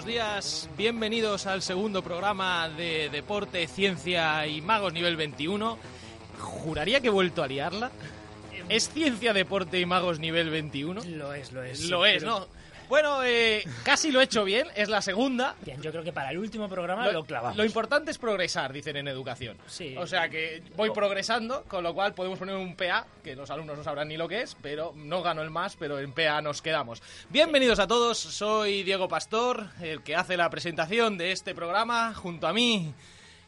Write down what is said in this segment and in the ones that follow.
buenos días. Bienvenidos al segundo programa de Deporte, Ciencia y Magos nivel 21. Juraría que he vuelto a liarla. ¿Es Ciencia, Deporte y Magos nivel 21? Lo es, lo es. Lo sí, es, pero- ¿no? Bueno, eh, casi lo he hecho bien, es la segunda. Bien, yo creo que para el último programa lo, clavamos. lo importante es progresar, dicen en educación. Sí. O sea que voy progresando, con lo cual podemos poner un PA, que los alumnos no sabrán ni lo que es, pero no gano el más, pero en PA nos quedamos. Bienvenidos a todos, soy Diego Pastor, el que hace la presentación de este programa. Junto a mí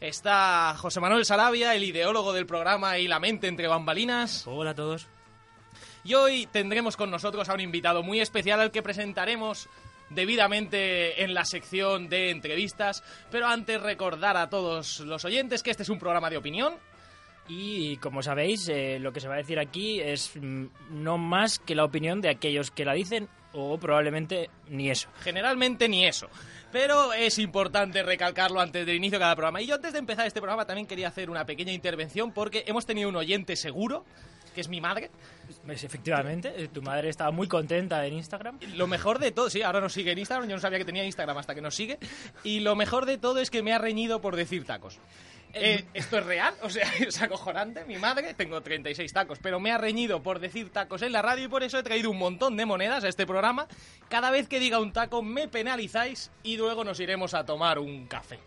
está José Manuel Sarabia, el ideólogo del programa y la mente entre bambalinas. Hola a todos. Y hoy tendremos con nosotros a un invitado muy especial al que presentaremos debidamente en la sección de entrevistas. Pero antes recordar a todos los oyentes que este es un programa de opinión. Y como sabéis, eh, lo que se va a decir aquí es mm, no más que la opinión de aquellos que la dicen o probablemente ni eso. Generalmente ni eso. Pero es importante recalcarlo antes del inicio de cada programa. Y yo antes de empezar este programa también quería hacer una pequeña intervención porque hemos tenido un oyente seguro, que es mi madre. Pues, efectivamente, eh, tu madre estaba muy contenta en Instagram. Lo mejor de todo, sí, ahora nos sigue en Instagram, yo no sabía que tenía Instagram hasta que nos sigue. Y lo mejor de todo es que me ha reñido por decir tacos. Eh, ¿Esto es real? O sea, es acojonante. Mi madre, tengo 36 tacos, pero me ha reñido por decir tacos en la radio y por eso he traído un montón de monedas a este programa. Cada vez que diga un taco me penalizáis y luego nos iremos a tomar un café.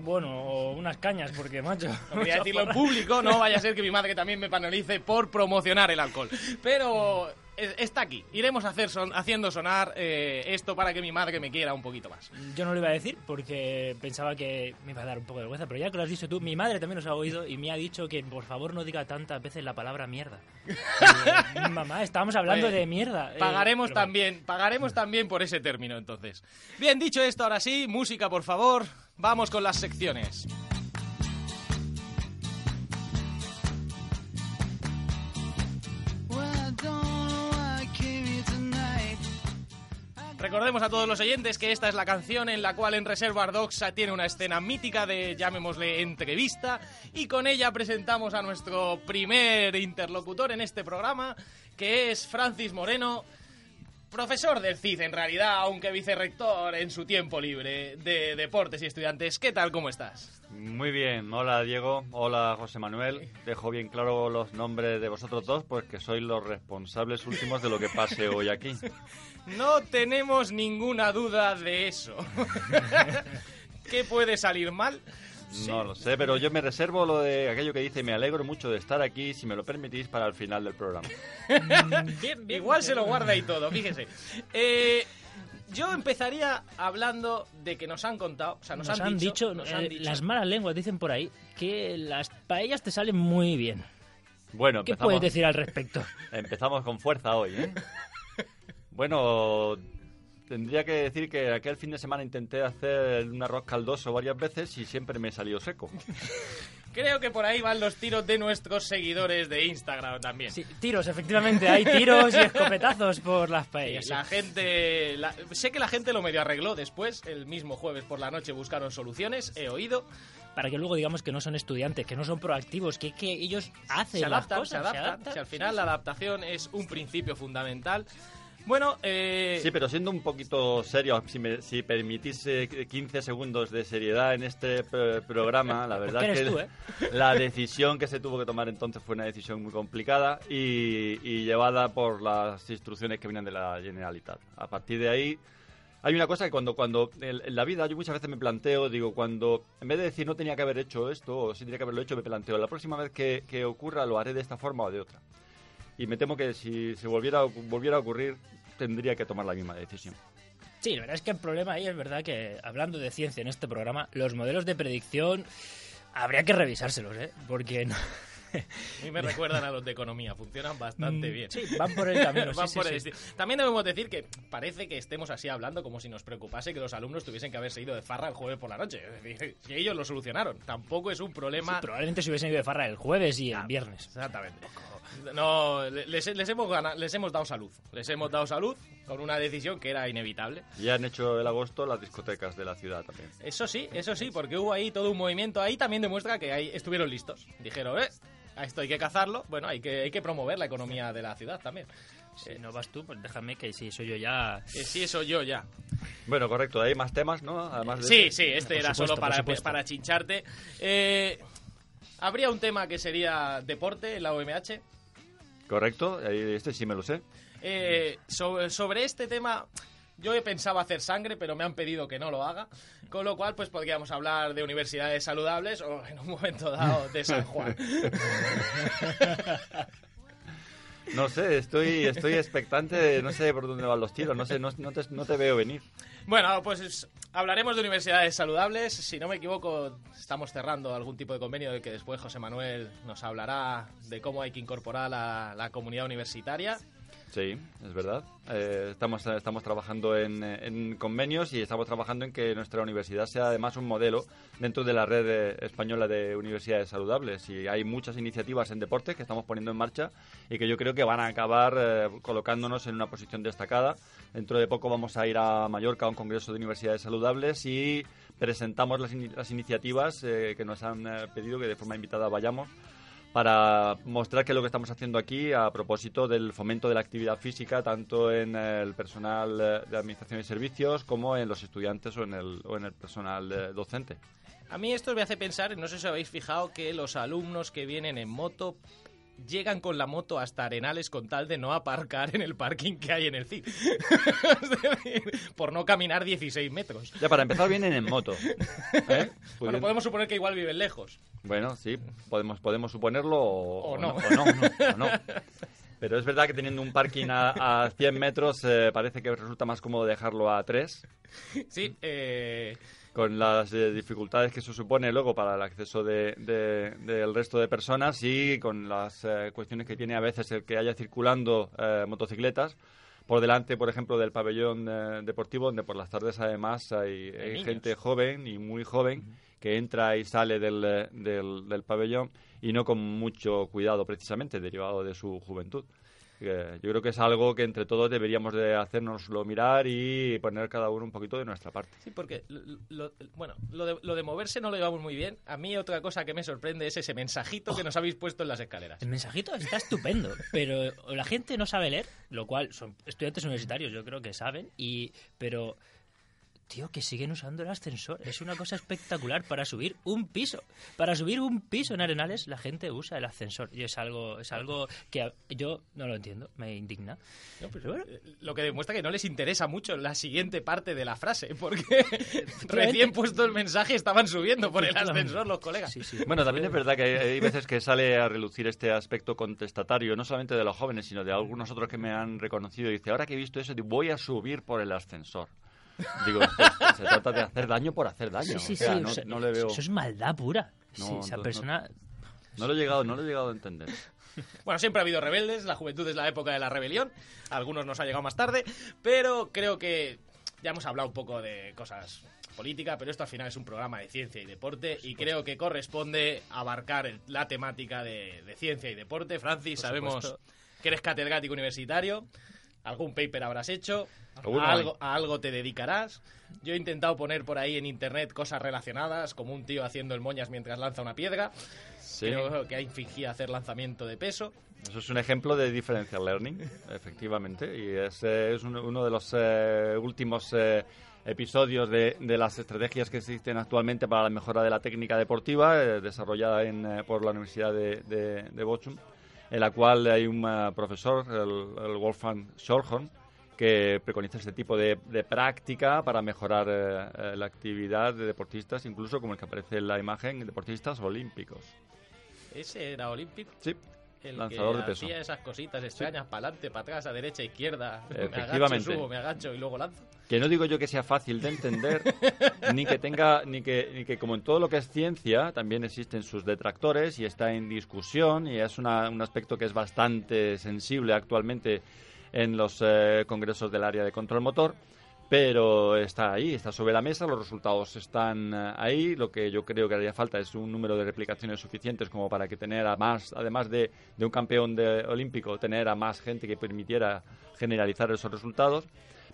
Bueno, o unas cañas, porque macho. No voy a decirlo en público, no vaya a ser que mi madre también me penalice por promocionar el alcohol. Pero eh, está aquí. Iremos a hacer son- haciendo sonar eh, esto para que mi madre me quiera un poquito más. Yo no lo iba a decir porque pensaba que me iba a dar un poco de vergüenza, pero ya que lo has dicho tú, mi madre también nos ha oído y me ha dicho que por favor no diga tantas veces la palabra mierda. Y, mamá, estábamos hablando Oye, de mierda. eh, Pagaremos también, pagaremos también por ese término entonces. Bien, dicho esto, ahora sí, música por favor. Vamos con las secciones. Recordemos a todos los oyentes que esta es la canción en la cual en Reservoir Dogs tiene una escena mítica de, llamémosle, entrevista, y con ella presentamos a nuestro primer interlocutor en este programa, que es Francis Moreno, profesor del CID en realidad, aunque vicerrector en su tiempo libre de deportes y estudiantes. ¿Qué tal? ¿Cómo estás? Muy bien, hola Diego, hola José Manuel. Dejo bien claro los nombres de vosotros dos, pues que sois los responsables últimos de lo que pase hoy aquí. No tenemos ninguna duda de eso. ¿Qué puede salir mal? No lo sé, pero yo me reservo lo de aquello que dice, me alegro mucho de estar aquí, si me lo permitís, para el final del programa. Mm, Bien, bien. Igual se lo guarda y todo, fíjese. Eh, yo empezaría hablando de que nos han contado, o sea, nos, Nos, han, dicho, nos han eh, dicho- las malas lenguas dicen por ahí que las paellas te salen muy bien. Bueno, ¿Qué empezamos, puedes decir al respecto? empezamos con fuerza hoy, ¿eh? Bueno, tendría que decir que aquel fin de semana intenté hacer un arroz caldoso varias veces y siempre me salió seco. Creo que por ahí van los tiros de nuestros seguidores de Instagram también. Sí, tiros, efectivamente, hay tiros y escopetazos por las Sí, paellas. sí. la gente, la- sé que la gente lo medio arregló después, el mismo jueves por la noche buscaron soluciones, he oído, Para que luego digamos que no son estudiantes, que no son proactivos, que, que ellos hacen se adaptan, las se cosas, adaptan, si al final la adaptación es un principio fundamental. Bueno, eh, Sí, pero siendo un poquito serio, si, me, si permitís eh, 15 segundos de seriedad en este eh, programa, la verdad que tú, ¿eh? la decisión que se tuvo que tomar entonces fue una decisión muy complicada y, y llevada por las instrucciones que vienen de la Generalitat. A partir de ahí, hay una cosa que cuando, cuando en, en la vida yo muchas veces me planteo, digo, cuando en vez de decir no tenía que haber hecho esto o sí tenía que haberlo hecho, me planteo, la próxima vez que, que ocurra lo haré de esta forma o de otra. Y me temo que si se volviera, a- volviera a ocurrir, tendría que tomar la misma decisión. Sí, la verdad es que el problema ahí es verdad que, hablando de ciencia en este programa, los modelos de predicción habría que revisárselos, ¿eh? Porque no- a mí me recuerdan a los de economía, funcionan bastante bien. Mm, Sí, van por el camino. Van sí, sí, por el sí. También debemos decir que parece que estemos así hablando como si nos preocupase que los alumnos tuviesen que haberse ido de farra el jueves por la noche. Es decir, ellos lo solucionaron, tampoco es un problema. Sí, probablemente se hubiesen ido de farra el jueves y el Ah, viernes. Exactamente. No, les, les hemos gana- les hemos dado salud. Les hemos dado salud con una decisión que era inevitable. Ya han hecho el agosto las discotecas de la ciudad también. Eso sí, eso sí, porque hubo ahí todo un movimiento. Ahí también demuestra que ahí estuvieron listos. Dijeron, eh, a esto hay que cazarlo, bueno, hay que, hay que promover la economía de la ciudad también. Si no vas tú, pues déjame que si soy yo ya... Eh, sí, eso yo ya. Bueno, correcto. Hay más temas, ¿no? Además de Sí, ese. sí, este Por era supuesto, solo para, supuesto. para chincharte. Eh, Habría un tema que sería deporte en la OMH. Correcto. Este sí me lo sé. Eh, so- sobre este tema, yo he pensado hacer sangre, pero me han pedido que no lo haga. Con lo cual, pues podríamos hablar de universidades saludables o en un momento dado de San Juan. No sé, estoy, estoy expectante, no sé por dónde van los tiros, no sé, no, no te, no te veo venir. Bueno, pues es- hablaremos de universidades saludables. Si no me equivoco, estamos cerrando algún tipo de convenio del que después José Manuel nos hablará de cómo hay que incorporar la, la comunidad universitaria. Sí, es verdad. Eh, estamos, estamos trabajando en, en convenios y estamos trabajando en que nuestra universidad sea además un modelo dentro de la red española de universidades saludables. Y hay muchas iniciativas en deporte que estamos poniendo en marcha y que yo creo que van a acabar eh, colocándonos en una posición destacada. Dentro de poco vamos a ir a Mallorca a un congreso de universidades saludables y presentamos las, las iniciativas eh, que nos han pedido que de forma invitada vayamos para mostrar qué es lo que estamos haciendo aquí a propósito del fomento de la actividad física, tanto en el personal eh, de administración y servicios como en los estudiantes o en el, o en el personal eh, docente. A mí esto me hace pensar, no sé si habéis fijado, que los alumnos que vienen en moto llegan con la moto hasta Arenales con tal de no aparcar en el parking que hay en el CID. es decir, por no caminar 16 metros. Ya, para empezar, vienen en moto. ¿eh? Bueno, Pudiendo- podemos suponer que igual viven lejos. Bueno, sí, podemos, podemos suponerlo o, O o no. o no, o no. Pero es verdad que teniendo un parking a, a 100 metros eh, parece que resulta más cómodo dejarlo a 3, Sí, eh, con las eh, dificultades que eso supone luego para el acceso de- de- del resto de personas y con las eh, cuestiones que tiene a veces el que haya circulando eh, motocicletas. Por delante, por ejemplo, del pabellón eh, deportivo, donde por las tardes además hay, gente joven y muy joven que entra y sale del, del, del pabellón y no con mucho cuidado precisamente, derivado de su juventud. Eh, yo creo que es algo que entre todos deberíamos de hacernoslo mirar y poner cada uno un poquito de nuestra parte. sí, porque, lo- lo- bueno, lo de, lo de moverse no lo llevamos muy bien. A mí otra cosa que me sorprende es ese mensajito que nos habéis puesto en las escaleras. El mensajito está estupendo, pero la gente no sabe leer, lo cual son estudiantes universitarios, yo creo que saben, y pero tío, que siguen usando el ascensor, es una cosa espectacular para subir un piso. Para subir un piso en Arenales la gente usa el ascensor y es algo es algo que a- yo no lo entiendo, me indigna. No, pero bueno, eh, lo que demuestra que no les interesa mucho la siguiente parte de la frase, porque recién puesto el mensaje estaban subiendo por el ascensor los colegas. Sí, sí. Bueno, también es verdad que hay, hay veces que sale a relucir este aspecto contestatario, no solamente de los jóvenes, sino de algunos otros que me han reconocido. Dice, ahora que he visto eso, voy a subir por el ascensor. Digo, se trata de hacer daño por hacer daño. Sí, sí, o sea, sí, no, o sea, no le veo... Eso es maldad pura. No, Sí, esa no, persona No lo he llegado, no lo he llegado a entender. Bueno, siempre ha habido rebeldes, la juventud es la época de la rebelión, a algunos nos ha llegado más tarde, pero creo que ya hemos hablado un poco de cosas políticas, pero esto al final es un programa de ciencia y deporte y creo que corresponde abarcar el- la temática de, de ciencia y deporte. Francis, sabemos supuesto. que eres catedrático universitario, algún paper habrás hecho, a algo, a algo te dedicarás. Yo he intentado poner por ahí en internet cosas relacionadas, como un tío haciendo el moñas mientras lanza una piedra. Sí, Creo que hay fingía hacer lanzamiento de peso. eso es un ejemplo de differential learning, efectivamente, y es, eh, es uno, uno de los eh, últimos eh, episodios de, de las estrategias que existen actualmente para la mejora de la técnica deportiva, eh, desarrollada en, eh, por la Universidad de, de, de Bochum, en la cual hay un eh, profesor, el, el Wolfgang Schorhorn, que preconiza este tipo de, de práctica para mejorar eh, eh, la actividad de deportistas, incluso como el que aparece en la imagen, deportistas olímpicos. Ese era olímpico. Sí, El lanzador que de peso. hacía esas cositas extrañas, para adelante, para atrás, a derecha, izquierda. Me agacho, Efectivamente. subo, me agacho y luego lanzo. Que no digo yo que sea fácil de entender, ni que tenga, ni que, ni que como en todo lo que es ciencia, también existen sus detractores y está en discusión y es una- un aspecto que es bastante sensible actualmente en los eh, congresos del área de control motor, pero está ahí, está sobre la mesa, los resultados están eh, ahí, lo que yo creo que haría falta es un número de replicaciones suficientes como para que tener a más, además de, de un campeón de- olímpico, tener a más gente que permitiera generalizar esos resultados.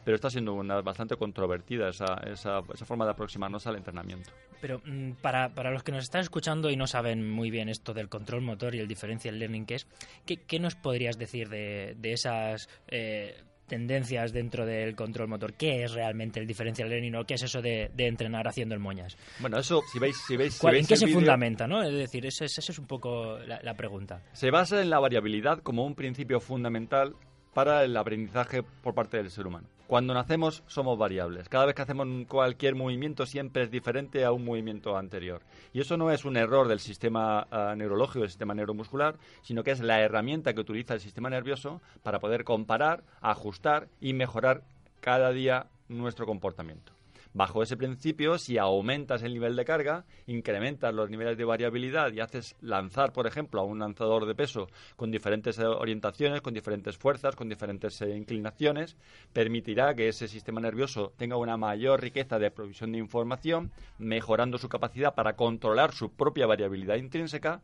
pero está siendo una, bastante controvertida esa, esa, esa forma de aproximarnos al entrenamiento. Pero mm, para, para, los que nos están escuchando y no saben muy bien esto del control motor y el differential learning que es, ¿qué, qué nos podrías decir de, de esas eh, tendencias dentro del control motor? ¿Qué es realmente el differential learning o qué es eso de, de entrenar haciendo el moñas? Bueno, eso, si veis... Si veis, si ¿Cuál, veis ¿En qué se fundamenta? ¿no? Es decir, esa es, es un poco la, la pregunta. Se basa en la variabilidad como un principio fundamental para el aprendizaje por parte del ser humano. Cuando nacemos somos variables. Cada vez que hacemos cualquier movimiento siempre es diferente a un movimiento anterior. Y eso no es un error del sistema ah, neurológico, del sistema neuromuscular, sino que es la herramienta que utiliza el sistema nervioso para poder comparar, ajustar y mejorar cada día nuestro comportamiento. Bajo ese principio, si aumentas el nivel de carga, incrementas los niveles de variabilidad y haces lanzar, por ejemplo, a un lanzador de peso con diferentes orientaciones, con diferentes fuerzas, con diferentes eh, inclinaciones, permitirá que ese sistema nervioso tenga una mayor riqueza de provisión de información, mejorando su capacidad para controlar su propia variabilidad intrínseca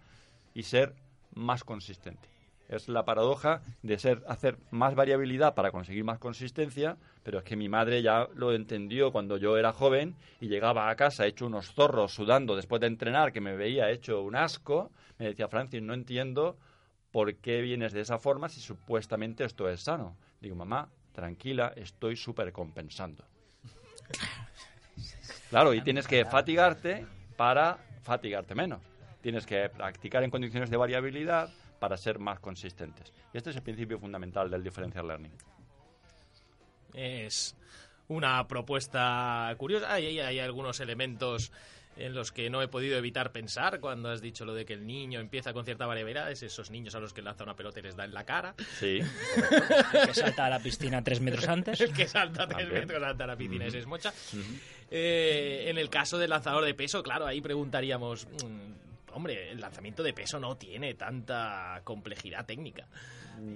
y ser más consistente. Es la paradoja de ser hacer más variabilidad para conseguir más consistencia, pero es que mi madre ya lo entendió cuando yo era joven y llegaba a casa hecho unos zorros sudando después de entrenar, que me veía hecho un asco. Me decía, Francis, no entiendo por qué vienes de esa forma si supuestamente esto es sano. Digo, mamá, tranquila, estoy súper compensando. Claro, y tienes que fatigarte para fatigarte menos. Tienes que practicar en condiciones de variabilidad para ser más consistentes. Y este es el principio fundamental del differential learning. Es una propuesta curiosa. Hay, hay- hay algunos elementos en los que no he podido evitar pensar cuando has dicho lo de que el niño empieza con cierta variabilidad. Es esos niños a los que lanza una pelota y les da en la cara. Sí, El que salta a la piscina tres metros antes. El que salta tres También. metros salta a la piscina y se esmocha. Eh, en el caso del lanzador de peso, claro, ahí preguntaríamos... Hombre, el lanzamiento de peso no tiene tanta complejidad técnica.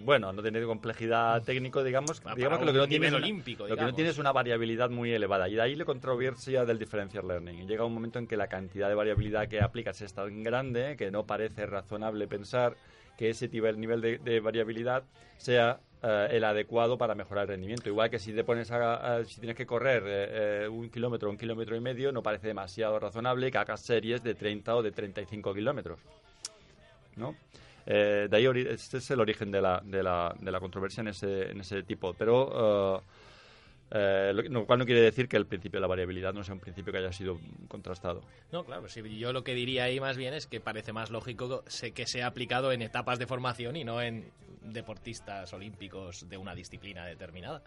bueno, no tiene complejidad técnico, digamos. Para digamos que lo que no tiene es una- olímpico, lo que no tiene es una variabilidad muy elevada. Y de ahí la controversia del differential learning. Llega un momento en que la cantidad de variabilidad que aplicas es tan grande que no parece razonable pensar que ese nivel, nivel de, de variabilidad sea eh, el adecuado para mejorar el rendimiento. Igual que si te pones a, a- si tienes que correr eh, eh, un kilómetro, un kilómetro y medio, no parece demasiado razonable que hagas series de 30 o de 35 kilómetros. ¿no? Eh, de ahí este es el origen de la, de la, de la controversia en ese, en ese tipo. Pero, eh, eh, lo, cual no quiere decir que el principio de la variabilidad no sea un principio que haya sido contrastado. No, claro, sí, yo lo que diría ahí más bien es que parece más lógico que sea aplicado en etapas de formación y no en deportistas olímpicos de una disciplina determinada.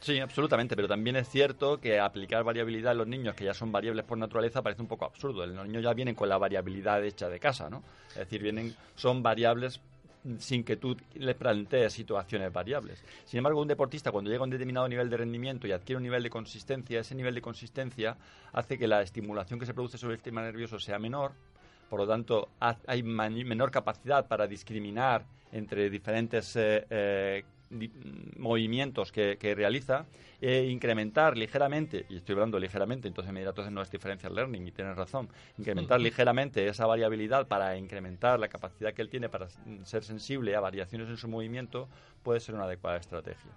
Sí, absolutamente, pero también es cierto que aplicar variabilidad a los niños que ya son variables por naturaleza parece un poco absurdo. Los niños ya vienen con la variabilidad hecha de casa, ¿no? Es decir, vienen, son variables sin que tú le plantees situaciones variables. Sin embargo, un deportista cuando llega a un determinado nivel de rendimiento y adquiere un nivel de consistencia, ese nivel de consistencia hace que la estimulación que se produce sobre el sistema nervioso sea menor, por lo tanto ha- hay menor capacidad para discriminar entre diferentes eh, eh, movimientos que, que realiza e incrementar ligeramente, y estoy hablando ligeramente, entonces me dirá, entonces no es differential learning, y tienes razón, incrementar ligeramente esa variabilidad para incrementar la capacidad que él tiene para ser sensible a variaciones en su movimiento puede ser una adecuada estrategia.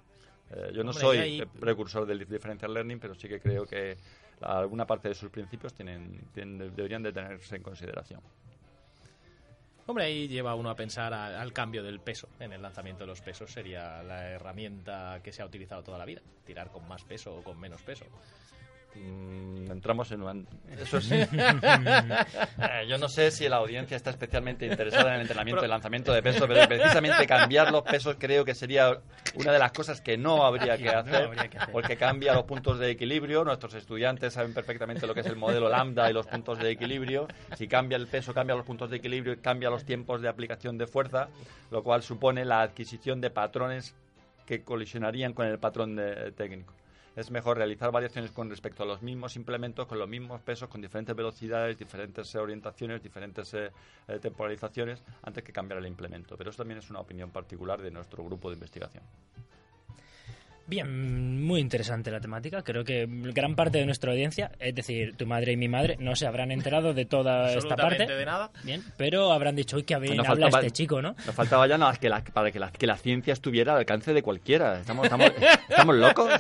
Eh, yo no soy ahí- eh, precursor del differential learning, pero sí que creo que alguna parte de sus principios tienen, tienen- deberían de tenerse en consideración. Hombre, ahí lleva uno a pensar al cambio del peso. En el lanzamiento de los pesos sería la herramienta que se ha utilizado toda la vida. Tirar con más peso o con menos peso. Mm, entramos en un... Eso sí. Eh, yo no sé si la audiencia está especialmente interesada en el entrenamiento del lanzamiento de peso, pero precisamente cambiar los pesos creo que sería una de las cosas que no habría que No hacer, habría que hacer. porque cambia los puntos de equilibrio. Nuestros estudiantes saben perfectamente lo que es el modelo lambda y los puntos de equilibrio. Si cambia el peso, cambia los puntos de equilibrio y cambia los tiempos de aplicación de fuerza, lo cual supone la adquisición de patrones que colisionarían con el patrón de- técnico. Es mejor realizar variaciones con respecto a los mismos implementos, con los mismos pesos, con diferentes velocidades, diferentes eh, orientaciones, diferentes eh, eh, temporalizaciones, antes que cambiar el implemento. Pero eso también es una opinión particular de nuestro grupo de investigación. Bien, muy interesante la temática. Creo que gran parte de nuestra audiencia, es decir, tu madre y mi madre, no se habrán enterado de toda esta Absolutamente parte. de nada. Bien, pero habrán dicho, uy, qué bien Nos habla faltaba- este chico, ¿no? Nos faltaba ya nada más que la, para que la, que la ciencia estuviera al alcance de cualquiera. ¿Estamos, estamos, estamos locos?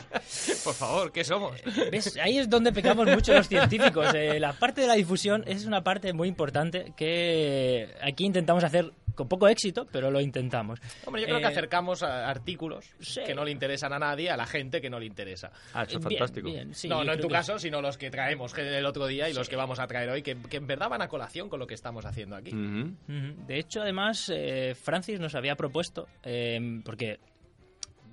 Por favor, ¿qué somos? ¿Ves? Ahí es donde pecamos mucho los científicos. Eh, la parte de la difusión es una parte muy importante que aquí intentamos hacer con poco éxito, pero lo intentamos. Hombre, yo creo que Eh, acercamos a artículos sí. que no le interesan a nadie a la gente que no le interesa. Ah, eso es bien, fantástico. bien, sí, no, en tu que- caso, sino los que traemos el otro día y los que vamos a traer hoy, que, que en verdad van a colación con lo que estamos haciendo aquí. De hecho, además, eh, Francis nos había propuesto, eh, porque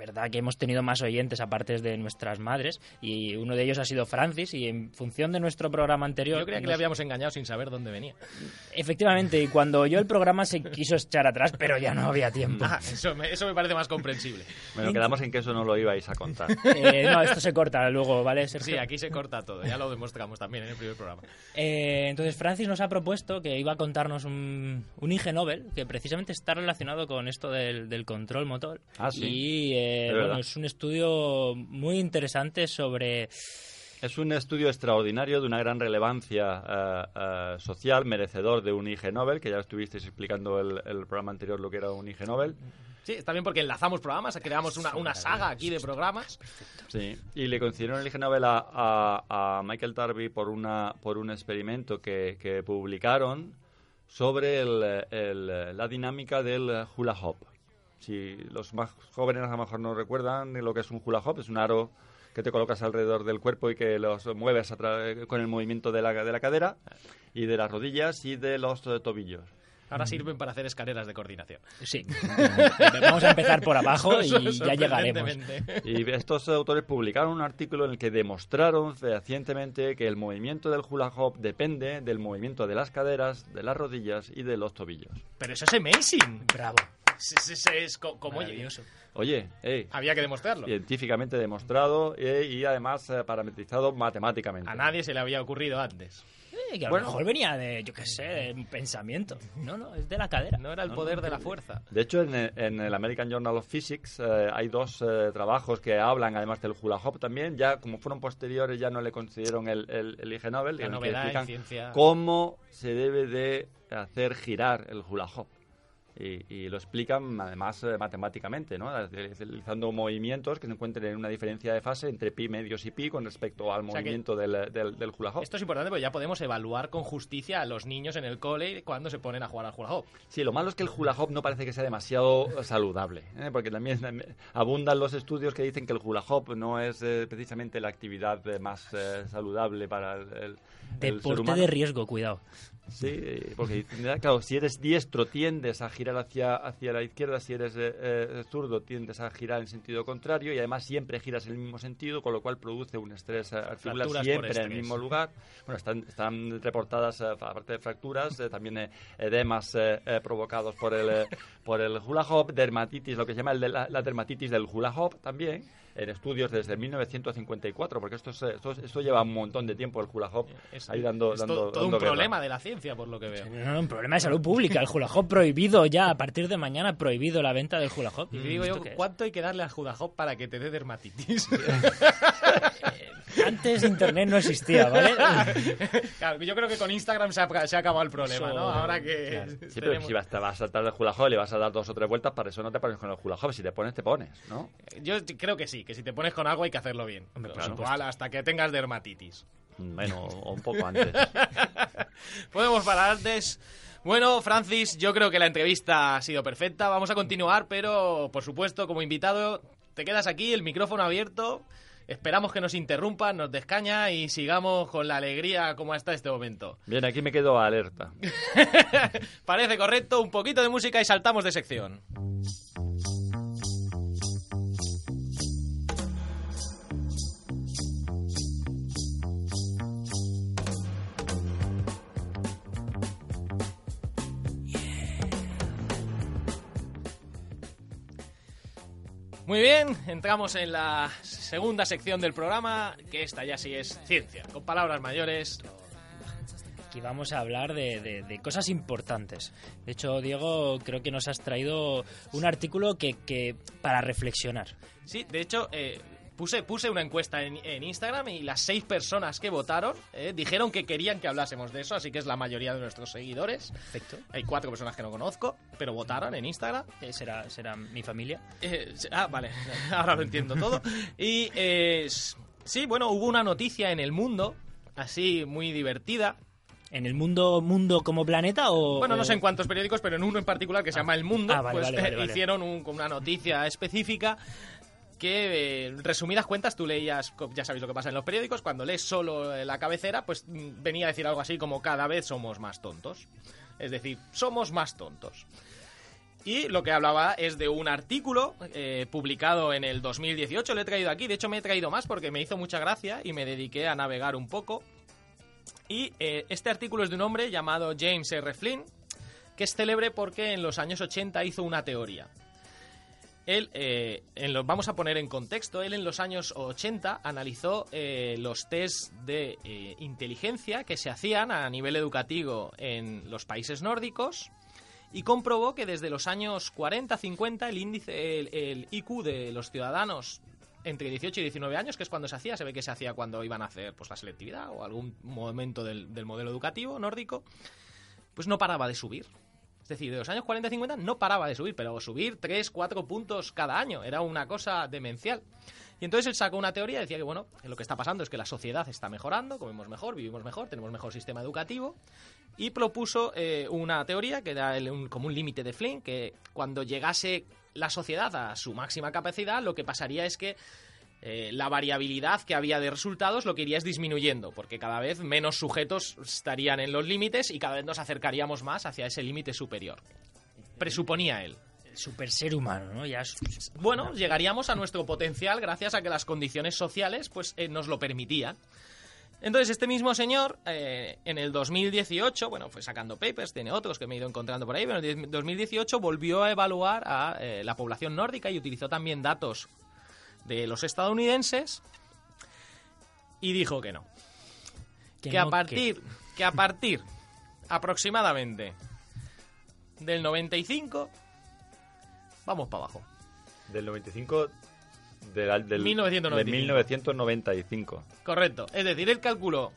verdad que hemos tenido más oyentes aparte de nuestras madres, y uno de ellos ha sido Francis, y en función de nuestro programa anterior... Yo creía que nos- le habíamos engañado sin saber dónde venía. Efectivamente, y cuando oyó el programa se quiso echar atrás, pero ya no había tiempo. Ah, eso me, eso me parece más comprensible. Bueno, quedamos en que eso no lo ibais a contar. Eh, no, esto se corta luego, ¿vale, Sergio? Sí, aquí se corta todo, ya lo demostramos también en el primer programa. Eh, entonces Francis nos ha propuesto que iba a contarnos un, un Ig Nobel que precisamente está relacionado con esto del, del control motor. Ah, sí. Y eh, Es bueno, es un estudio muy interesante sobre... Es un estudio extraordinario de una gran relevancia eh, eh, social, merecedor de un IG Nobel, que ya estuvisteis explicando el, el programa anterior lo que era un IG Nobel. Sí, está bien porque enlazamos programas, creamos una, una saga aquí de programas. Sí, y le concedieron el IG Nobel a, a- a Michael Darby por, una, por un experimento que, que publicaron sobre el- el- la dinámica del hula hoop. Si los más jóvenes a lo mejor no recuerdan lo que es un hula hoop, es un aro que te colocas alrededor del cuerpo y que los mueves a con el movimiento de la, de la cadera y de las rodillas y de los eh, tobillos. Ahora sirven para hacer escaleras de coordinación. Sí, vamos a empezar por abajo y ya llegaremos. Y estos autores publicaron un artículo en el que demostraron fehacientemente que el movimiento del hula hoop depende del movimiento de las caderas, de las rodillas y de los tobillos. Pero eso es amazing. Bravo. Es, es- es- es co- como. Oye, hey, Había que demostrarlo. científicamente demostrado eh, y además eh, parametrizado matemáticamente. A nadie se le había ocurrido antes. Eh, que a Bueno. lo mejor venía de, yo qué sé, de un pensamiento. No, no, es de la cadera. No era el poder de la fuerza. De hecho, en, el- en el American Journal of Physics eh, hay dos eh, trabajos que hablan, además del hula hoop también, ya como fueron posteriores ya no le concedieron el, el, el Ig Nobel, La en el que novedad en explican ciencia. cómo se debe de hacer girar el hula hoop. Y, y lo explican además eh, matemáticamente, ¿no? utilizando movimientos que se encuentren en una diferencia de fase entre pi medios y pi con respecto al sea que- movimiento del, del, del hula hoop. Esto es importante porque ya podemos evaluar con justicia a los niños en el cole cuando se ponen a jugar al hula hoop. Sí, lo malo es que el hula hoop no parece que sea demasiado saludable, ¿eh? porque también eh, abundan los estudios que dicen que el hula hoop no es eh, precisamente la actividad eh, más eh, saludable para el, el- el ser Deporte humano. de riesgo, cuidado. Sí, eh, porque claro, si eres diestro tiendes a girar hacia, hacia la izquierda, si eres eh, eh, zurdo tiendes a girar en sentido contrario y además siempre giras en el mismo sentido, con lo cual produce un estrés eh, articular siempre en el mismo lugar. Bueno, están, están reportadas, eh, aparte de fracturas, también eh, edemas provocados por el, por el hula hoop, dermatitis, lo que se llama el de la, la dermatitis del hula hoop también, en estudios desde 1954, porque esto, es, eh, esto, es- esto lleva un montón de tiempo el hula hoop Es, ahí dando, es dando, todo, todo un guerra. problema de la ciencia, por lo que veo. No, no, un problema de salud pública. El hula hoop prohibido ya. A partir de mañana prohibido la venta del hula hoop. Y digo yo. ¿cuánto hay que darle al hula hoop para que te dé dermatitis? Antes internet no existía, ¿vale? claro, yo creo que con Instagram se ha, se ha acabado el problema, Eso, ¿no? Ahora que claro. Sí, pero si vas, te vas a saltar del hula hoop y le vas a dar dos o tres vueltas, para eso no te pones con el hula hoop. Si te pones, te pones, ¿no? Yo creo que sí, que si te pones con algo hay que hacerlo bien. Hombre, por Puntual hasta que tengas dermatitis. Bueno, o un poco antes. Podemos parar antes. Bueno, Francis, yo creo que la entrevista ha sido perfecta. Vamos a continuar, pero por supuesto, como invitado, te quedas aquí, el micrófono abierto. Esperamos que nos interrumpan, nos descaña y sigamos con la alegría como hasta este momento. Bien, aquí me quedo alerta. Parece correcto, un poquito de música y saltamos de sección. Muy bien, entramos en la segunda sección del programa, que esta ya sí es ciencia, con palabras mayores. Aquí vamos a hablar de, de- de cosas importantes. De hecho, Diego, creo que nos has traído un artículo que, que para reflexionar. Sí, de hecho, eh, puse, puse una encuesta en, en Instagram y las seis personas que votaron eh, dijeron que querían que hablásemos de eso, así que es la mayoría de nuestros seguidores. Perfecto. Hay cuatro personas que no conozco, pero votaron en Instagram. Eh, será, será mi familia. Eh, ah, vale, ahora lo entiendo todo. Y eh, sí, bueno, hubo una noticia en el mundo, así muy divertida. ¿En el mundo mundo como planeta o...? Bueno, no sé en cuántos periódicos, pero en uno en particular que se llama El Mundo, Ah, vale, pues vale, vale. hicieron un- una noticia específica que, eh, resumidas cuentas, tú leías, ya sabéis lo que pasa en los periódicos, cuando lees solo eh, la cabecera, pues mm, venía a decir algo así como cada vez somos más tontos. Es decir, somos más tontos. Y lo que hablaba es de un artículo eh, publicado en el 2018, lo he traído aquí, de hecho me he traído más porque me hizo mucha gracia y me dediqué a navegar un poco. Y este artículo es de un hombre llamado James R. Flynn, que es célebre porque en los años 80 hizo una teoría. Él, eh, en lo- vamos a poner en contexto, él en los años 80 analizó eh, los test de eh, inteligencia que se hacían a nivel educativo en los países nórdicos y comprobó que desde los años 40-50 el índice, el, IQ de los ciudadanos entre 18 y 19 años, que es cuando se hacía, se ve que se hacía cuando iban a hacer pues, la selectividad o algún momento del modelo educativo nórdico, pues no paraba de subir. Es decir, de los años 40 y 50 no paraba de subir, pero subir 3, 4 puntos cada año. Era una cosa demencial. Y entonces él sacó una teoría, decía que bueno, lo que está pasando es que la sociedad está mejorando, comemos mejor, vivimos mejor, tenemos mejor sistema educativo. Y propuso eh, una teoría que era el- un- como un límite de Flynn, que cuando llegase la sociedad a su máxima capacidad, lo que pasaría es que eh, la variabilidad que había de resultados lo que iría es disminuyendo, porque cada vez menos sujetos estarían en los límites y cada vez nos acercaríamos más hacia ese límite superior. Presuponía él. El super ser humano, ¿no? Ya es- Bueno, llegaríamos a nuestro potencial gracias a que las condiciones sociales pues eh, nos lo permitían. Entonces, este mismo señor, eh, en el 2018, bueno, fue sacando papers, tiene otros que me he ido encontrando por ahí, pero en el 2018 volvió a evaluar a eh, la población nórdica y utilizó también datos de los estadounidenses y dijo que no. Que, a no, partir, que a partir aproximadamente del 95 vamos para abajo. Del 95... Del, del, 1995. de 1995. Correcto. Es decir, el cálculo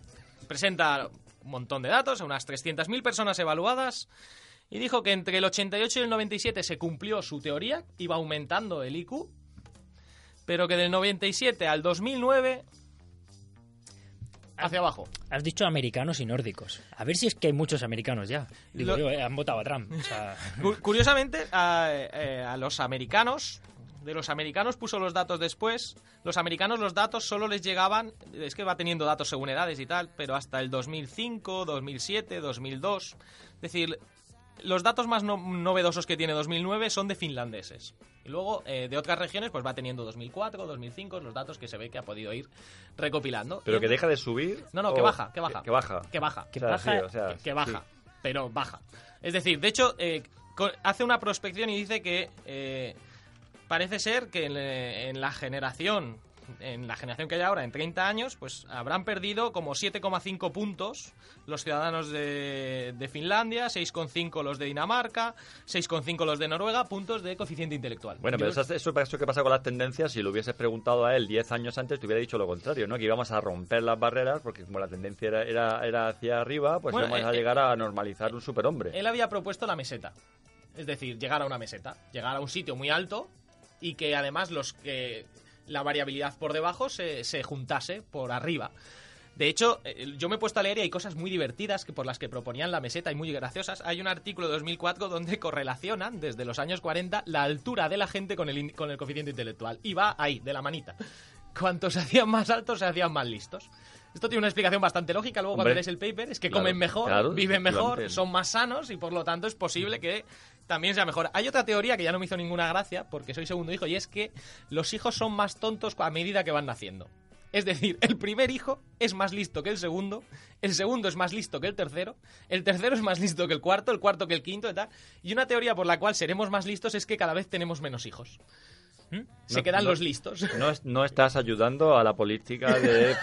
presenta un montón de datos, unas 300.000 personas evaluadas, y dijo que entre el 88 y el 97 se cumplió su teoría, iba aumentando el IQ, pero que del 97 al 2009 hacia abajo. Has dicho americanos y nórdicos. A ver si es que hay muchos americanos ya. Digo Lo- yo, eh, han votado a Trump. O sea, Cu- Curiosamente, a, eh, a los americanos, de los americanos puso los datos después. Los americanos los datos solo les llegaban, es que va teniendo datos según edades y tal, pero hasta el 2005, 2007, 2002. Es decir, los datos más no- novedosos que tiene 2009 son de finlandeses. Y luego eh, de otras regiones pues va teniendo 2004, 2005, los datos que se ve que ha podido ir recopilando. Pero que deja de subir... No, no, que baja, que baja. Que, que baja. que baja. Que O sea, baja, sí, o sea, que, que baja, sí. pero baja. Es decir, de hecho, eh, hace una prospección y dice que eh, parece ser que en, en la generación, en la generación que hay ahora, en 30 años, pues habrán perdido como 7,5 puntos los ciudadanos de, de Finlandia, 6,5 los de Dinamarca, 6,5 los de Noruega, puntos de coeficiente intelectual. Bueno, pero Yo- eso, eso, eso que pasa con las tendencias, si lo hubieses preguntado a él 10 años antes, te hubiera dicho lo contrario, ¿no? Que íbamos a romper las barreras, porque como la tendencia era, era, era hacia arriba, pues Bueno, íbamos eh, a llegar a normalizar un superhombre. Él había propuesto la meseta. Es decir, llegar a una meseta. Llegar a un sitio muy alto y que además los que la variabilidad por debajo se, se juntase por arriba. De hecho, eh, yo me he puesto a leer y hay cosas muy divertidas que por las que proponían la meseta y muy graciosas. Hay un artículo de 2004 donde correlacionan desde los años 40 la altura de la gente con el, con el coeficiente intelectual. Y va ahí, de la manita. Cuantos se hacían más altos, se hacían más listos. Esto tiene una explicación bastante lógica. Luego, cuando lees el paper, es que claro, comen mejor, claro, viven mejor, son más sanos y por lo tanto es posible que también sea mejor. Hay otra teoría que ya no me hizo ninguna gracia porque soy segundo hijo y es que los hijos son más tontos a medida que van naciendo. Es decir, el primer hijo es más listo que el segundo, el segundo es más listo que el tercero, el tercero es más listo que el cuarto, el cuarto que el quinto y tal. Y una teoría por la cual seremos más listos es que cada vez tenemos menos hijos. Se No- quedan no- los listos. No, es- no estás ayudando a la política de, de-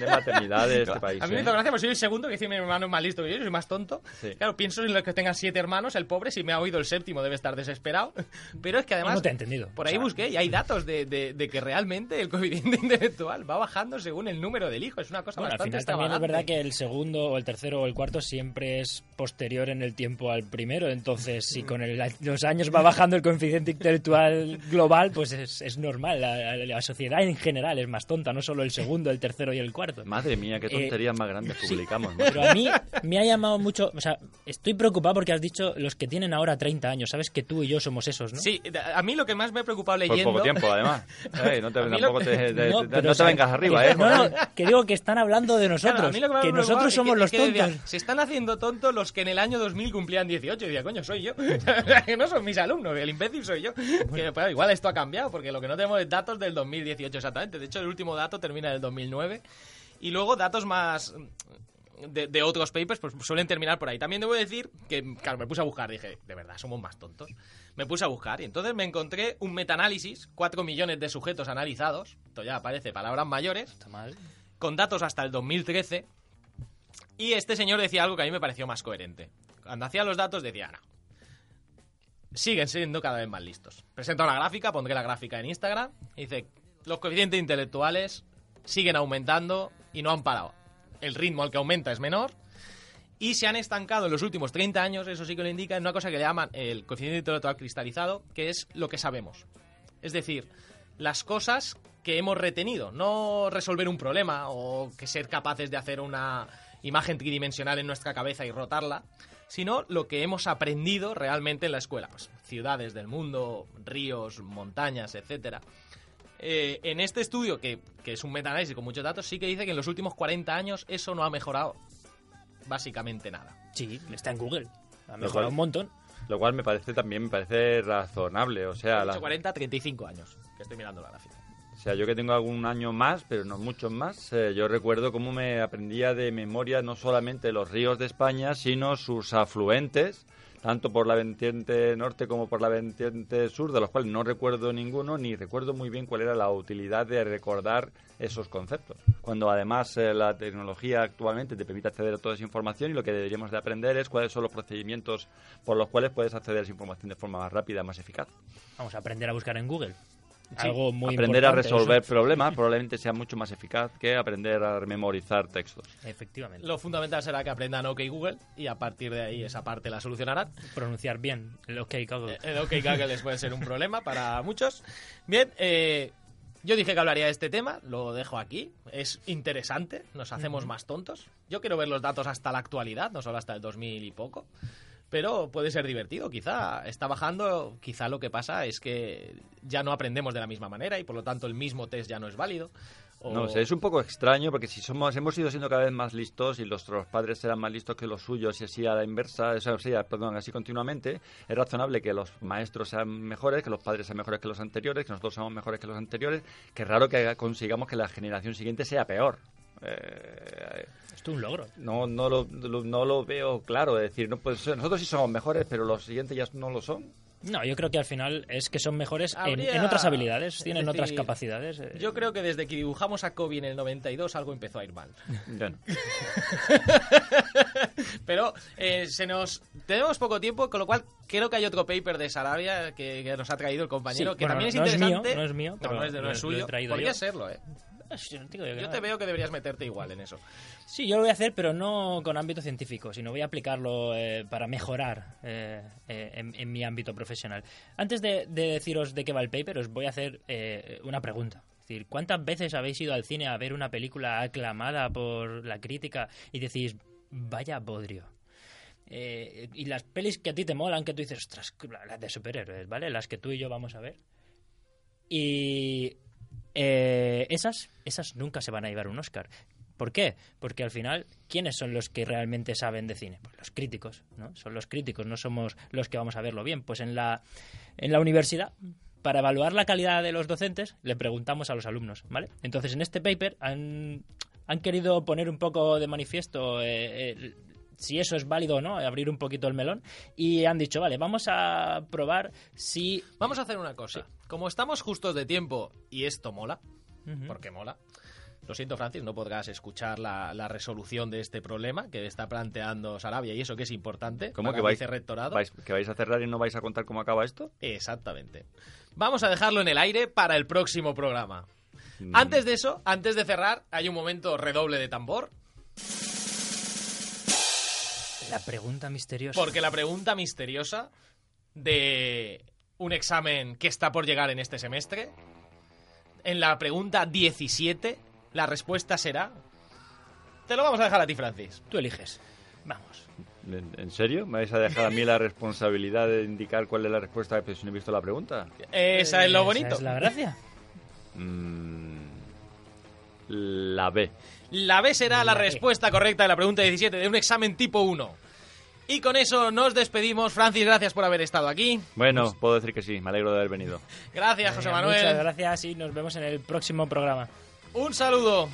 de maternidad de este país. A mí me ¿eh? hizo gracia, porque soy el segundo que dice mi hermano es más listo que yo, yo soy más tonto. Sí. Claro, pienso en los que tengan siete hermanos, el pobre, si me ha oído el séptimo debe estar desesperado. Pero es que además... no te he entendido. Por O ahí sea, busqué y hay datos de, de- de que realmente el coeficiente intelectual va bajando según el número del hijo. Es una cosa Bueno, al bastante final también es verdad que el segundo o el tercero o el cuarto siempre es posterior en el tiempo al primero. Entonces, si con el- los años va bajando el coeficiente intelectual global, pues es, es normal. La, la- la sociedad en general es más tonta, no solo el segundo, el tercero y el cuarto. Madre mía, qué Eh, tonterías más grandes sí. publicamos. ¿no? Pero a mí me ha llamado mucho. O sea, estoy preocupado porque has dicho los que tienen ahora 30 años. Sabes que tú y yo somos esos, ¿no? Sí, a mí lo que más me ha preocupado Por leyendo... poco tiempo, además. No te, A mí lo- tampoco te, te- te- No, no, pero, te o sea, vengas arriba, que- ¿eh? No, no, que digo que están hablando de nosotros. Claro, a mí lo que, nosotros somos que- los que decía, tontos. se están haciendo tontos los que en el año 2000 cumplían 18. Y decía, coño, soy yo. que no son mis alumnos, el imbécil soy yo. Que, pues, igual esto ha cambiado, porque lo que no tenemos es datos del 2018 exactamente. De hecho, el último dato termina en el 2009. Y luego datos más de, de otros papers pues suelen terminar por ahí. También debo decir que, claro, me puse a buscar, dije, de verdad, somos más tontos. Me puse a buscar y entonces me encontré un metaanálisis, 4 millones de sujetos analizados, esto ya aparece palabras mayores, Está mal. con datos hasta el 2013. Y este señor decía algo que a mí me pareció más coherente. Cuando hacía los datos decía, no. Siguen siendo cada vez más listos. Presenta una gráfica, pondré la gráfica en Instagram. Dice, los coeficientes intelectuales siguen aumentando y no han parado. El ritmo al que aumenta es menor. Y se han estancado en los últimos 30 años, eso sí que lo indica, en una cosa que le llaman el coeficiente intelectual cristalizado, que es lo que sabemos. Es decir, las cosas que hemos retenido, no resolver un problema o que ser capaces de hacer una imagen tridimensional en nuestra cabeza y rotarla, sino lo que hemos aprendido realmente en la escuela, pues ciudades del mundo, ríos, montañas, etcétera. Eh, en este estudio, que, que es un metaanálisis con muchos datos, sí que dice que en los últimos 40 años eso no ha mejorado básicamente nada. Sí, está en Google. Ha mejorado cual- un montón. Lo cual me parece también me parece razonable. O sea, He la- dicho 40, 35 años, que estoy mirando la gráfica. Sea, yo que tengo algún año más, pero no muchos más, eh, yo recuerdo cómo me aprendía de memoria no solamente los ríos de España, sino sus afluentes, tanto por la vertiente norte como por la vertiente sur, de los cuales no recuerdo ninguno, ni recuerdo muy bien cuál era la utilidad de recordar esos conceptos. Cuando además eh, la tecnología actualmente te permite acceder a toda esa información y lo que deberíamos de aprender es cuáles son los procedimientos por los cuales puedes acceder a esa información de forma más rápida, más eficaz. Vamos a aprender a buscar en Google. Sí, Algo muy aprender a resolver eso. problemas probablemente sea mucho más eficaz que aprender a memorizar textos. Efectivamente. Lo fundamental será que aprendan OK Google y a partir de ahí esa parte la solucionarán. Pronunciar bien el OK Google. Eh, El OK Google les puede ser un problema para muchos. Bien, eh, yo dije que hablaría de este tema, lo dejo aquí. Es interesante, nos hacemos más tontos. Yo quiero ver los datos hasta la actualidad, no solo hasta el 2000 y poco. Pero puede ser divertido, quizá está bajando, quizá lo que pasa es que ya no aprendemos de la misma manera y por lo tanto el mismo test ya no es válido. No sé, es un poco extraño porque si somos hemos ido siendo cada vez más listos y nuestros padres serán más listos que los suyos y así a la inversa, o sea, perdón, así continuamente, es razonable que los maestros sean mejores, que los padres sean mejores que los anteriores, que nosotros seamos mejores que los anteriores, que raro que consigamos que la generación siguiente sea peor. Eh, Esto es un logro. no, no, lo, lo- no lo veo claro, es decir, no, pues, nosotros sí somos mejores, pero los siguientes ya no lo son. No, yo creo que al final es que son mejores en, Habría- en otras habilidades, es tienen decir, otras capacidades. eh. Yo creo que desde que dibujamos a Kobe en el 92 algo empezó a ir mal. Bueno, Pero eh, se nos tenemos poco tiempo, con lo cual creo que hay otro paper de Sarabia que, que nos ha traído el compañero, Sí, que bueno, también es no es mío, interesante. no es mío, No, pero no es, de- no es suyo. Podría yo. serlo, ¿eh? Yo te veo que deberías meterte igual en eso. Sí, yo lo voy a hacer, pero no con ámbito científico, sino voy a aplicarlo eh, para mejorar eh, eh, en, en mi ámbito profesional. Antes de, de deciros de qué va el paper, os voy a hacer eh, una pregunta. Es decir, ¿cuántas veces habéis ido al cine a ver una película aclamada por la crítica y decís, vaya bodrio? Eh, y las pelis que a ti te molan, que tú dices, ostras, las de superhéroes, ¿vale? Las que tú y yo vamos a ver. Y eh, esas, esas nunca se van a llevar un Oscar. ¿Por qué? Porque al final, ¿quiénes son los que realmente saben de cine? Pues los críticos, ¿no? Son los críticos, no somos los que vamos a verlo bien. Pues en la, en la universidad, para evaluar la calidad de los docentes, le preguntamos a los alumnos, ¿vale? Entonces, en este paper han, han querido poner un poco de manifiesto eh, si eso es válido o no, abrir un poquito el melón. Y han dicho, vale, vamos a probar si... Vamos a hacer una cosa. Como estamos justos de tiempo y esto mola, porque mola. Lo siento, Francis, no podrás escuchar la, la resolución de este problema que está planteando Sarabia y eso que es importante. ¿Cómo para que vais, vicerrectorado. vais- que vais a cerrar y no vais a contar cómo acaba esto? Exactamente. Vamos a dejarlo en el aire para el próximo programa. Mm. Antes de eso, antes de cerrar, hay un momento redoble de tambor, La pregunta misteriosa. porque la pregunta misteriosa de un examen que está por llegar en este semestre, en la pregunta 17, la respuesta será... Te lo vamos a dejar a ti, Francis. Tú eliges. Vamos. ¿En, en serio? ¿Me vais a dejar a mí la responsabilidad de indicar cuál es la respuesta pero si no he visto la pregunta? Esa es lo Esa bonito. es la gracia. Mm, la B. La B será la La B. respuesta correcta de la pregunta 17 de un examen tipo 1. Y con eso nos despedimos. Francis, gracias por haber estado aquí. Bueno, puedo decir que sí, me alegro de haber venido. Gracias, José Manuel. Muchas gracias y nos vemos en el próximo programa. Un saludo.